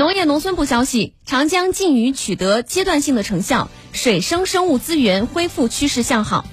农业农村部消息长江禁渔取得阶段性的成效水生生物资源恢复趋势向好。